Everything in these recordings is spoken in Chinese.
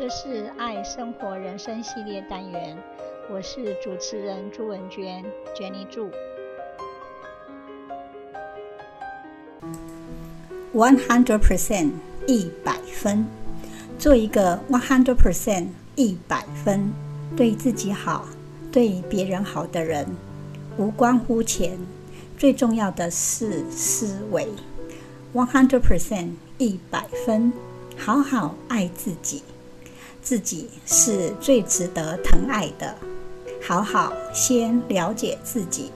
这是爱生活人生系列单元，我是主持人朱文娟，Jenny 朱。One hundred percent 一百分，做一个 one hundred percent 一百分，对自己好，对别人好的人，无关乎钱，最重要的是思维。One hundred percent 一百分，好好爱自己。自己是最值得疼爱的，好好先了解自己，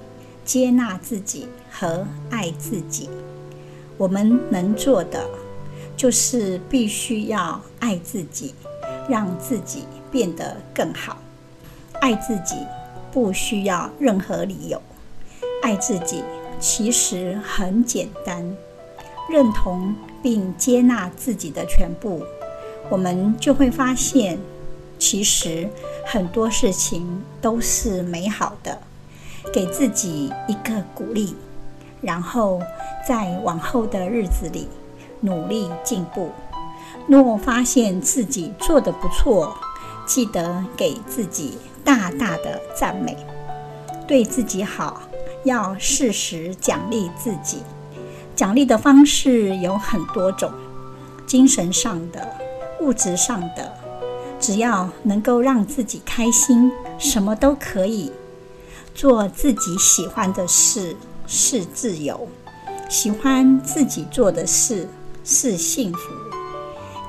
接纳自己和爱自己。我们能做的就是必须要爱自己，让自己变得更好。爱自己不需要任何理由，爱自己其实很简单，认同并接纳自己的全部。我们就会发现，其实很多事情都是美好的。给自己一个鼓励，然后在往后的日子里努力进步。若发现自己做得不错，记得给自己大大的赞美。对自己好，要适时奖励自己。奖励的方式有很多种，精神上的。物质上的，只要能够让自己开心，什么都可以。做自己喜欢的事是自由，喜欢自己做的事是幸福。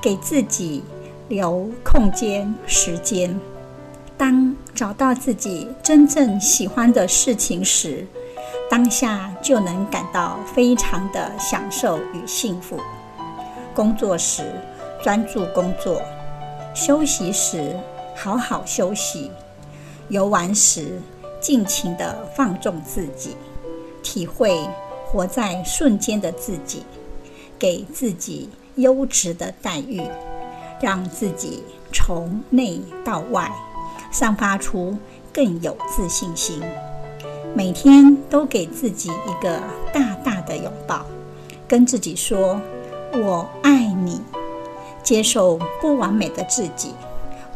给自己留空间、时间。当找到自己真正喜欢的事情时，当下就能感到非常的享受与幸福。工作时，专注工作，休息时好好休息，游玩时尽情地放纵自己，体会活在瞬间的自己，给自己优质的待遇，让自己从内到外散发出更有自信心。每天都给自己一个大大的拥抱，跟自己说：“我爱你。”接受不完美的自己，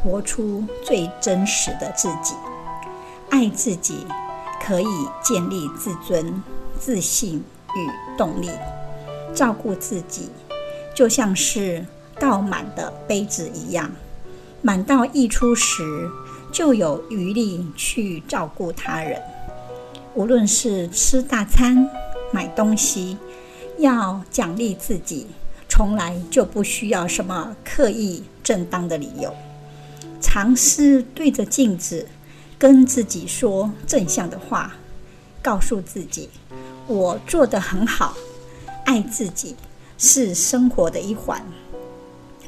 活出最真实的自己。爱自己可以建立自尊、自信与动力。照顾自己就像是倒满的杯子一样，满到溢出时就有余力去照顾他人。无论是吃大餐、买东西，要奖励自己。从来就不需要什么刻意正当的理由。尝试对着镜子跟自己说正向的话，告诉自己：“我做得很好。”爱自己是生活的一环，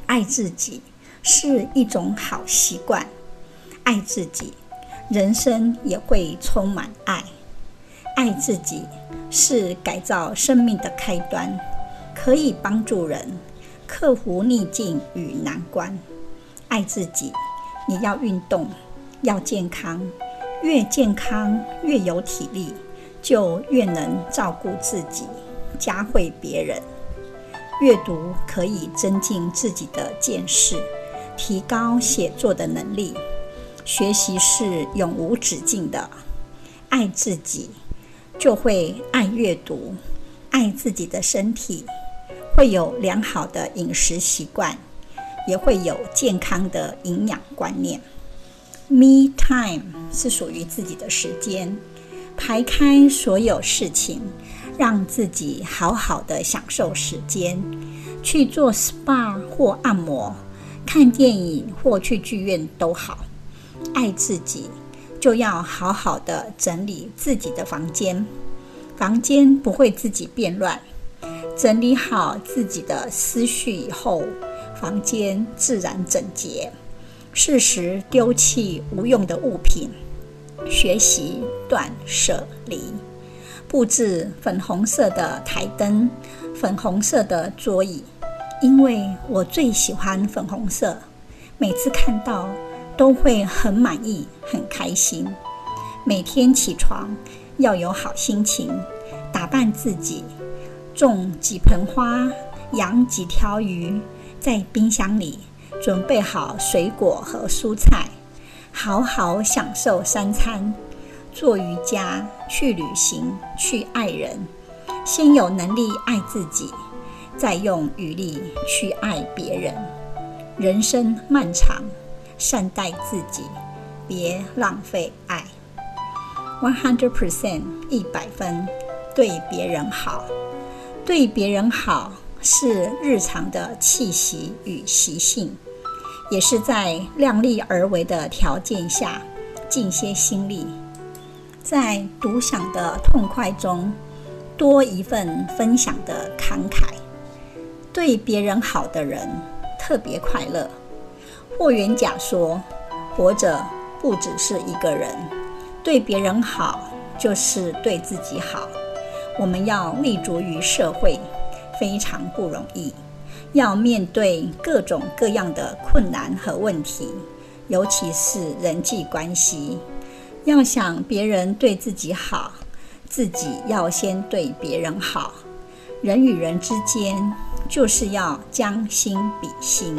爱自己是一种好习惯。爱自己，人生也会充满爱。爱自己是改造生命的开端。可以帮助人克服逆境与难关。爱自己，你要运动，要健康。越健康越有体力，就越能照顾自己，嘉惠别人。阅读可以增进自己的见识，提高写作的能力。学习是永无止境的。爱自己，就会爱阅读，爱自己的身体。会有良好的饮食习惯，也会有健康的营养观念。Me time 是属于自己的时间，排开所有事情，让自己好好的享受时间，去做 SPA 或按摩，看电影或去剧院都好。爱自己，就要好好的整理自己的房间，房间不会自己变乱。整理好自己的思绪以后，房间自然整洁。适时丢弃无用的物品，学习断舍离。布置粉红色的台灯，粉红色的桌椅，因为我最喜欢粉红色，每次看到都会很满意、很开心。每天起床要有好心情，打扮自己。种几盆花，养几条鱼，在冰箱里准备好水果和蔬菜，好好享受三餐，做瑜伽，去旅行，去爱人。先有能力爱自己，再用余力去爱别人。人生漫长，善待自己，别浪费爱。One hundred percent，一百分，对别人好，对别人好是日常的气息与习性，也是在量力而为的条件下尽些心力，在独享的痛快中多一份分享的慷慨。对别人好的人特别快乐。霍元甲说：“活着不只是一个人。”对别人好，就是对自己好。我们要立足于社会，非常不容易。要面对各种各样的困难和问题，尤其是人际关系。要想别人对自己好，自己要先对别人好。人与人之间，就是要将心比心。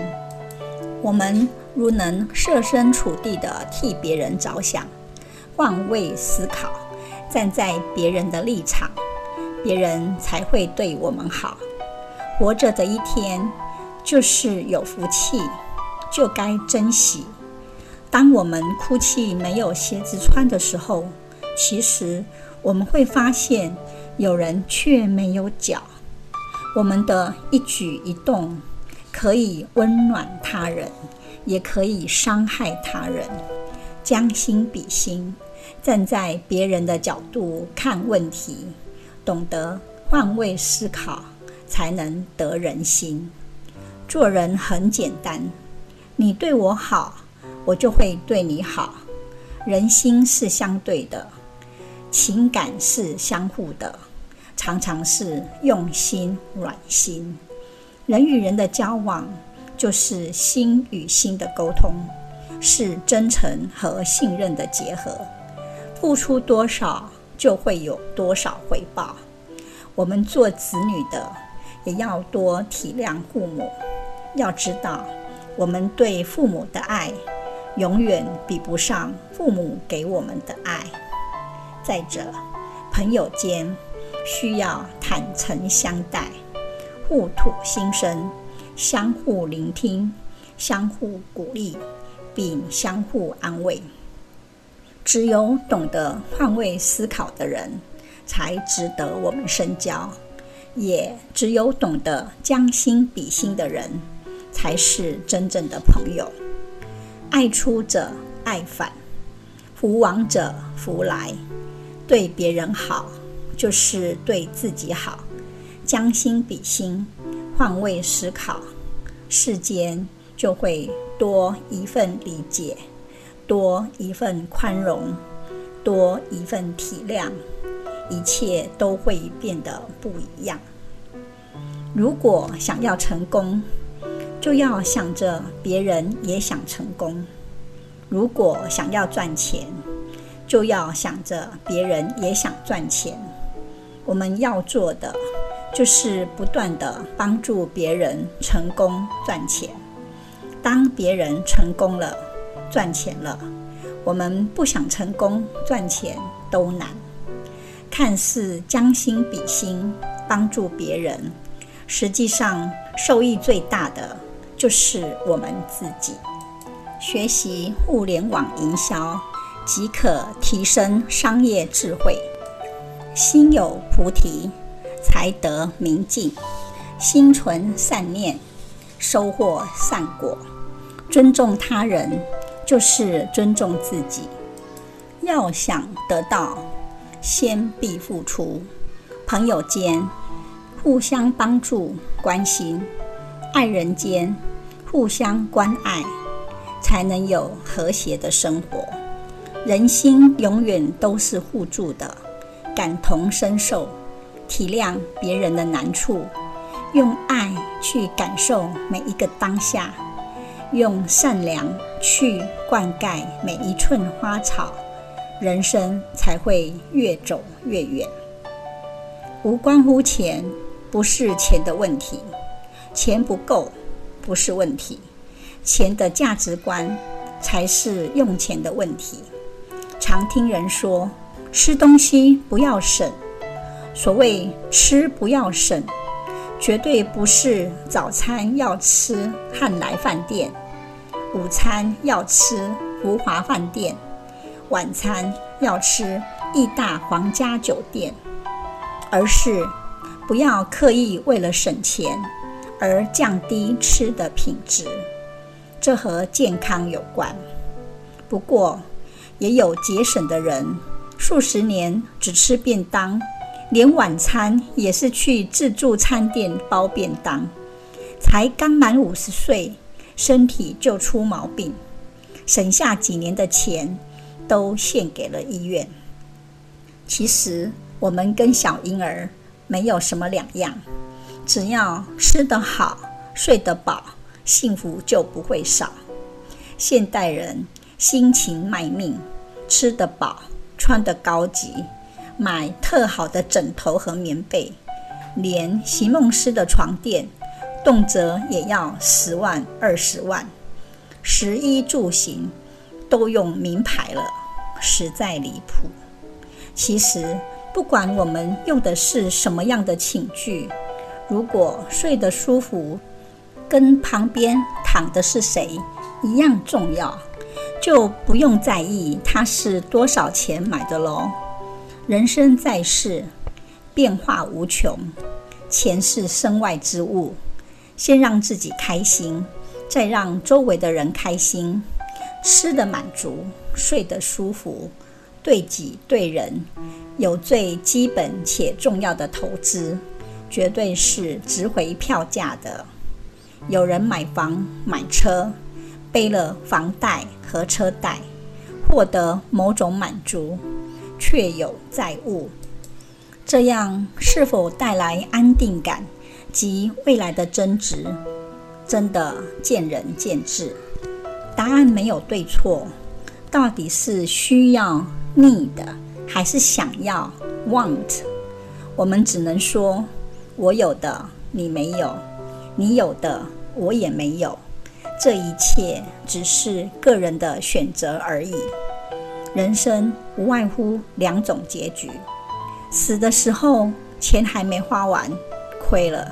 我们如能设身处地地替别人着想。换位思考，站在别人的立场，别人才会对我们好。活着的一天，就是有福气，就该珍惜。当我们哭泣没有鞋子穿的时候，其实我们会发现有人却没有脚。我们的一举一动，可以温暖他人，也可以伤害他人。将心比心。站在别人的角度看问题，懂得换位思考，才能得人心。做人很简单，你对我好，我就会对你好。人心是相对的，情感是相互的，常常是用心暖心。人与人的交往，就是心与心的沟通，是真诚和信任的结合。付出多少，就会有多少回报。我们做子女的，也要多体谅父母。要知道，我们对父母的爱，永远比不上父母给我们的爱。再者，朋友间需要坦诚相待，互吐心声，相互聆听，相互鼓励，并相互安慰。只有懂得换位思考的人，才值得我们深交；也只有懂得将心比心的人，才是真正的朋友。爱出者爱返，福往者福来。对别人好，就是对自己好。将心比心，换位思考，世间就会多一份理解。多一份宽容，多一份体谅，一切都会变得不一样。如果想要成功，就要想着别人也想成功；如果想要赚钱，就要想着别人也想赚钱。我们要做的，就是不断地帮助别人成功赚钱。当别人成功了，赚钱了，我们不想成功赚钱都难。看似将心比心，帮助别人，实际上受益最大的就是我们自己。学习互联网营销，即可提升商业智慧。心有菩提，才得明镜；心存善念，收获善果。尊重他人。就是尊重自己。要想得到，先必付出。朋友间互相帮助、关心；爱人间互相关爱，才能有和谐的生活。人心永远都是互助的，感同身受，体谅别人的难处，用爱去感受每一个当下。用善良去灌溉每一寸花草，人生才会越走越远。无关乎钱，不是钱的问题，钱不够不是问题，钱的价值观才是用钱的问题。常听人说，吃东西不要省。所谓吃不要省，绝对不是早餐要吃汉来饭店，午餐要吃福华饭店，晚餐要吃义大皇家酒店，而是不要刻意为了省钱而降低吃的品质。这和健康有关。不过，也有节省的人，数十年只吃便当，连晚餐也是去自助餐店包便当。才刚满五十岁，身体就出毛病，省下几年的钱都献给了医院。其实我们跟小婴儿没有什么两样，只要吃得好、睡得饱。幸福就不会少。现代人辛勤卖命，吃得饱，穿得高级，买特好的枕头和棉被，连席梦思的床垫，动辄也要十万二十万。食衣住行都用名牌了，实在离谱。其实，不管我们用的是什么样的寝具，如果睡得舒服，跟旁边躺的是谁一样重要，就不用在意它是多少钱买的喽。人生在世，变化无穷，钱是身外之物。先让自己开心，再让周围的人开心。吃得满足，睡得舒服，对己对人有最基本且重要的投资，绝对是值回票价的。有人买房买车，背了房贷和车贷，获得某种满足，却有债务。这样是否带来安定感及未来的增值，真的见仁见智。答案没有对错，到底是需要 need 还是想要 want？我们只能说，我有的你没有。你有的，我也没有，这一切只是个人的选择而已。人生无外乎两种结局：死的时候钱还没花完，亏了；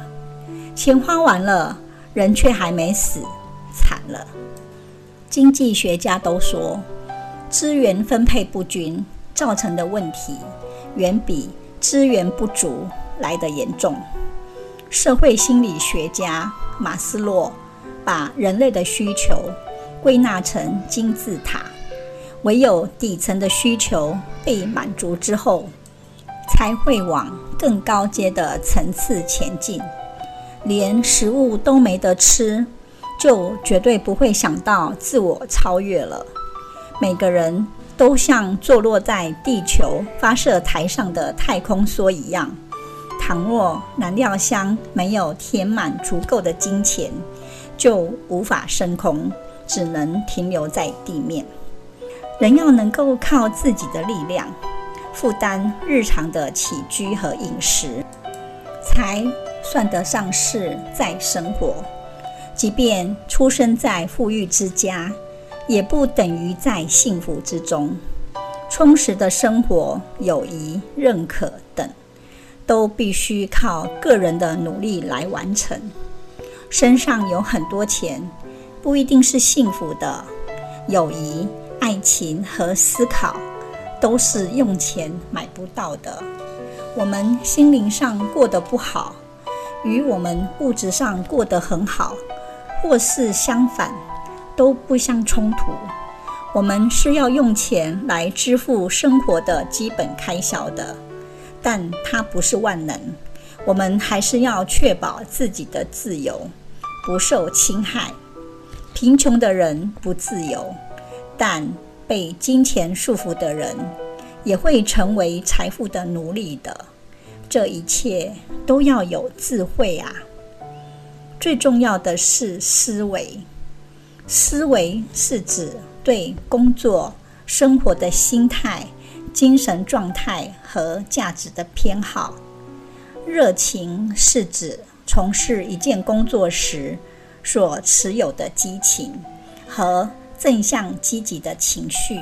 钱花完了，人却还没死，惨了。经济学家都说，资源分配不均造成的问题，远比资源不足来得严重。社会心理学家马斯洛把人类的需求归纳成金字塔，唯有底层的需求被满足之后，才会往更高阶的层次前进。连食物都没得吃，就绝对不会想到自我超越了。每个人都像坐落在地球发射台上的太空梭一样。倘若燃料箱没有填满足够的金钱，就无法升空，只能停留在地面。人要能够靠自己的力量负担日常的起居和饮食，才算得上是在生活。即便出生在富裕之家，也不等于在幸福之中。充实的生活、友谊、认可等。都必须靠个人的努力来完成。身上有很多钱，不一定是幸福的。友谊、爱情和思考，都是用钱买不到的。我们心灵上过得不好，与我们物质上过得很好，或是相反，都不相冲突。我们是要用钱来支付生活的基本开销的。但它不是万能，我们还是要确保自己的自由，不受侵害。贫穷的人不自由，但被金钱束缚的人也会成为财富的奴隶的。这一切都要有智慧啊！最重要的是思维，思维是指对工作、生活的心态。精神状态和价值的偏好，热情是指从事一件工作时所持有的激情和正向积极的情绪。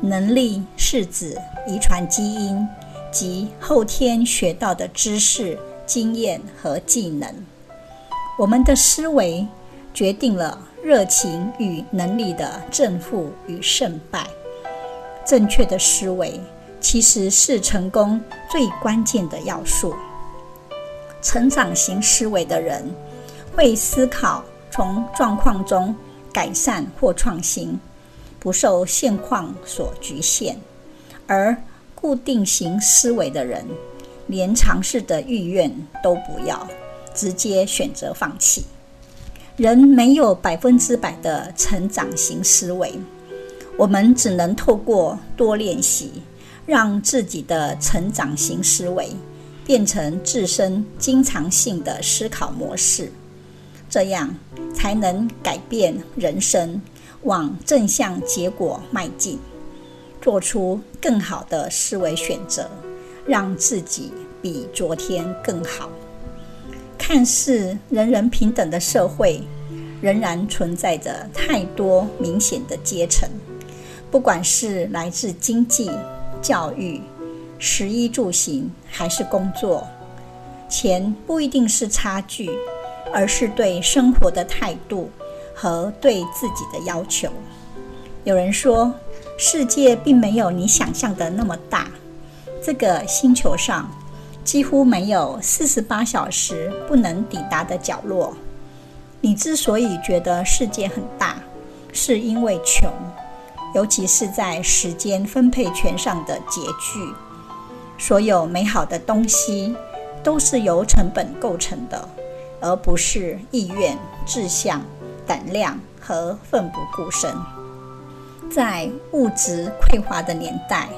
能力是指遗传基因及后天学到的知识、经验和技能。我们的思维决定了热情与能力的正负与胜败。正确的思维其实是成功最关键的要素。成长型思维的人会思考从状况中改善或创新。不受现况所局限，而固定型思维的人连尝试的意愿都不要，直接选择放弃。人没有百分之百的成长型思维，我们只能透过多练习，让自己的成长型思维变成自身经常性的思考模式，这样才能改变人生。往正向结果迈进，做出更好的思维选择，让自己比昨天更好。看似人人平等的社会，仍然存在着太多明显的阶层。不管是来自经济、教育、食衣住行，还是工作，钱不一定是差距，而是对生活的态度。和对自己的要求。有人说，世界并没有你想象的那么大。这个星球上几乎没有四十八小时不能抵达的角落。你之所以觉得世界很大，是因为穷，尤其是在时间分配权上的拮据。所有美好的东西都是由成本构成的，而不是意愿、志向。胆量和奋不顾身，在物质匮乏的年代，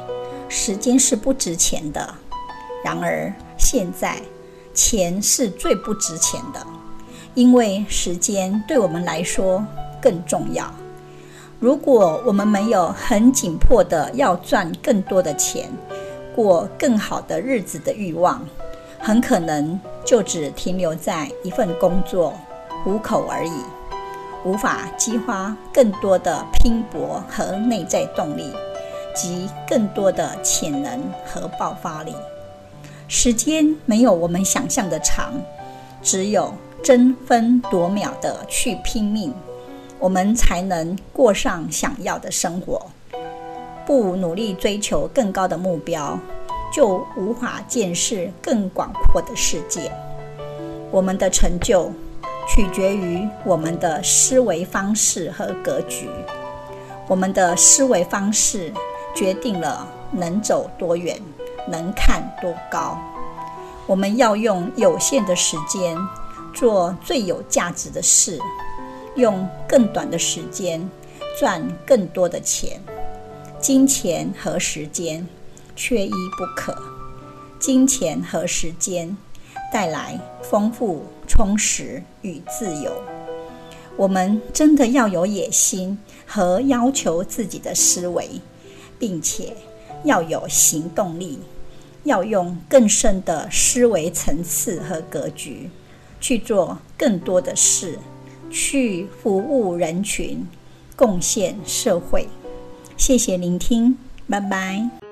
时间是不值钱的。然而，现在钱是最不值钱的，因为时间对我们来说更重要。如果我们没有很紧迫的要赚更多的钱，过更好的日子的欲望，很可能就只停留在一份工作糊口而已。无法激发更多的拼搏和内在动力，及更多的潜能和爆发力。时间没有我们想象的长，只有争分夺秒的去拼命，我们才能过上想要的生活。不努力追求更高的目标，就无法见识更广阔的世界。我们的成就。取决于我们的思维方式和格局。我们的思维方式决定了能走多远，能看多高。我们要用有限的时间做最有价值的事，用更短的时间赚更多的钱。金钱和时间缺一不可。金钱和时间带来丰富。充实与自由，我们真的要有野心和要求自己的思维，并且要有行动力，要用更深的思维层次和格局去做更多的事，去服务人群，贡献社会。谢谢聆听，拜拜。